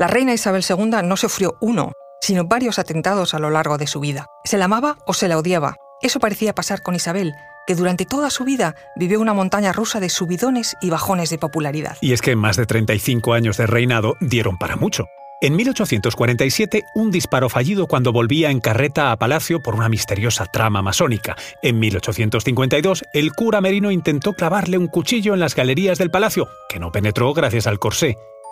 La reina Isabel II no sufrió uno, sino varios atentados a lo largo de su vida. Se la amaba o se la odiaba. Eso parecía pasar con Isabel, que durante toda su vida vivió una montaña rusa de subidones y bajones de popularidad. Y es que más de 35 años de reinado dieron para mucho. En 1847, un disparo fallido cuando volvía en carreta a Palacio por una misteriosa trama masónica. En 1852, el cura Merino intentó clavarle un cuchillo en las galerías del palacio, que no penetró gracias al corsé.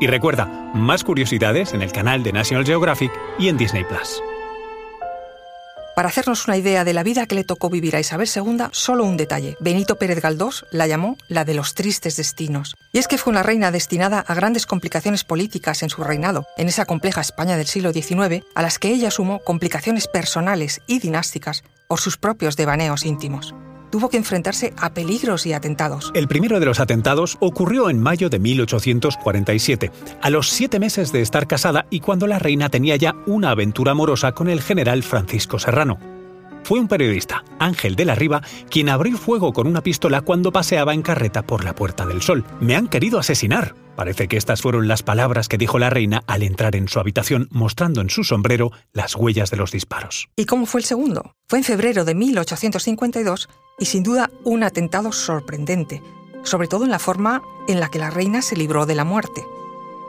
Y recuerda, más curiosidades en el canal de National Geographic y en Disney Plus. Para hacernos una idea de la vida que le tocó vivir a Isabel II, solo un detalle. Benito Pérez Galdós la llamó la de los tristes destinos. Y es que fue una reina destinada a grandes complicaciones políticas en su reinado, en esa compleja España del siglo XIX, a las que ella sumó complicaciones personales y dinásticas por sus propios devaneos íntimos tuvo que enfrentarse a peligros y atentados. El primero de los atentados ocurrió en mayo de 1847, a los siete meses de estar casada y cuando la reina tenía ya una aventura amorosa con el general Francisco Serrano. Fue un periodista, Ángel de la Riva, quien abrió fuego con una pistola cuando paseaba en carreta por la Puerta del Sol. Me han querido asesinar. Parece que estas fueron las palabras que dijo la reina al entrar en su habitación mostrando en su sombrero las huellas de los disparos. ¿Y cómo fue el segundo? Fue en febrero de 1852 y sin duda un atentado sorprendente, sobre todo en la forma en la que la reina se libró de la muerte.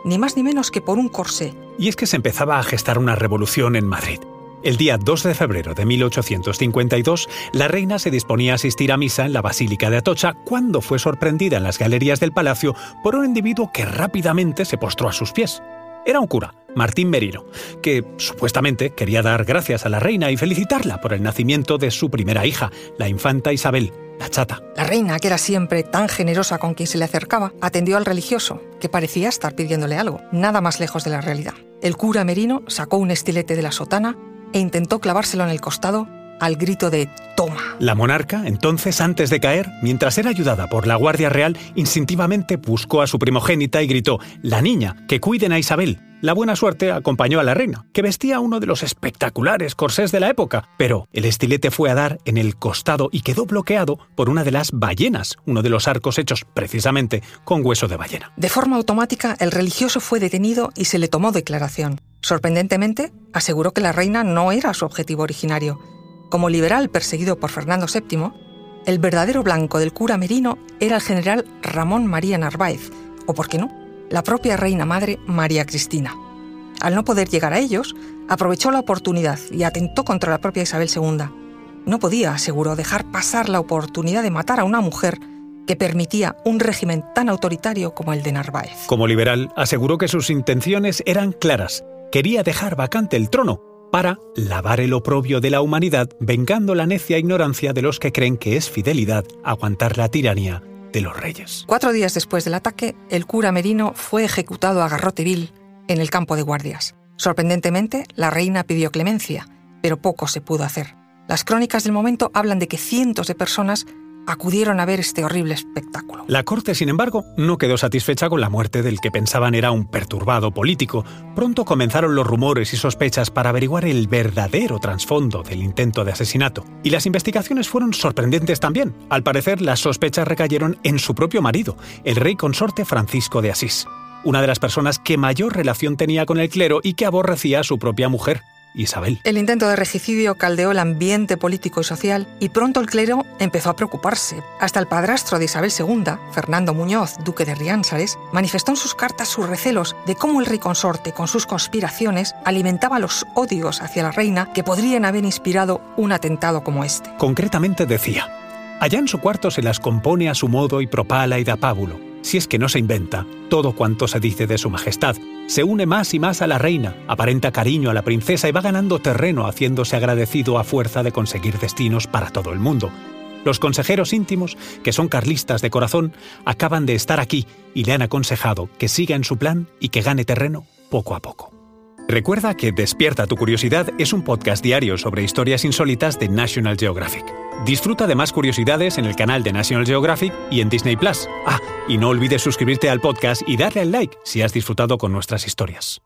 Ni más ni menos que por un corsé. Y es que se empezaba a gestar una revolución en Madrid. El día 2 de febrero de 1852, la reina se disponía a asistir a misa en la Basílica de Atocha cuando fue sorprendida en las galerías del palacio por un individuo que rápidamente se postró a sus pies. Era un cura, Martín Merino, que supuestamente quería dar gracias a la reina y felicitarla por el nacimiento de su primera hija, la infanta Isabel, la chata. La reina, que era siempre tan generosa con quien se le acercaba, atendió al religioso, que parecía estar pidiéndole algo, nada más lejos de la realidad. El cura Merino sacó un estilete de la sotana e intentó clavárselo en el costado al grito de Toma. La monarca, entonces, antes de caer, mientras era ayudada por la Guardia Real, instintivamente buscó a su primogénita y gritó La niña, que cuiden a Isabel. La buena suerte acompañó a la reina, que vestía uno de los espectaculares corsés de la época, pero el estilete fue a dar en el costado y quedó bloqueado por una de las ballenas, uno de los arcos hechos precisamente con hueso de ballena. De forma automática, el religioso fue detenido y se le tomó declaración. Sorprendentemente, aseguró que la reina no era su objetivo originario como liberal perseguido por Fernando VII, el verdadero blanco del cura Merino era el general Ramón María Narváez, o por qué no, la propia reina madre María Cristina. Al no poder llegar a ellos, aprovechó la oportunidad y atentó contra la propia Isabel II. No podía, aseguró, dejar pasar la oportunidad de matar a una mujer que permitía un régimen tan autoritario como el de Narváez. Como liberal, aseguró que sus intenciones eran claras. Quería dejar vacante el trono para lavar el oprobio de la humanidad, vengando la necia ignorancia de los que creen que es fidelidad aguantar la tiranía de los reyes. Cuatro días después del ataque, el cura Merino fue ejecutado a garrote vil en el campo de guardias. Sorprendentemente, la reina pidió clemencia, pero poco se pudo hacer. Las crónicas del momento hablan de que cientos de personas acudieron a ver este horrible espectáculo. La corte, sin embargo, no quedó satisfecha con la muerte del que pensaban era un perturbado político. Pronto comenzaron los rumores y sospechas para averiguar el verdadero trasfondo del intento de asesinato. Y las investigaciones fueron sorprendentes también. Al parecer, las sospechas recayeron en su propio marido, el rey consorte Francisco de Asís una de las personas que mayor relación tenía con el clero y que aborrecía a su propia mujer. Isabel. El intento de regicidio caldeó el ambiente político y social y pronto el clero empezó a preocuparse. Hasta el padrastro de Isabel II, Fernando Muñoz, duque de Riánsares, manifestó en sus cartas sus recelos de cómo el rey consorte, con sus conspiraciones, alimentaba los odios hacia la reina que podrían haber inspirado un atentado como este. Concretamente decía, allá en su cuarto se las compone a su modo y propala y da pábulo si es que no se inventa todo cuanto se dice de su majestad. Se une más y más a la reina, aparenta cariño a la princesa y va ganando terreno haciéndose agradecido a fuerza de conseguir destinos para todo el mundo. Los consejeros íntimos, que son carlistas de corazón, acaban de estar aquí y le han aconsejado que siga en su plan y que gane terreno poco a poco. Recuerda que Despierta tu Curiosidad es un podcast diario sobre historias insólitas de National Geographic. Disfruta de más curiosidades en el canal de National Geographic y en Disney Plus. Ah, y no olvides suscribirte al podcast y darle al like si has disfrutado con nuestras historias.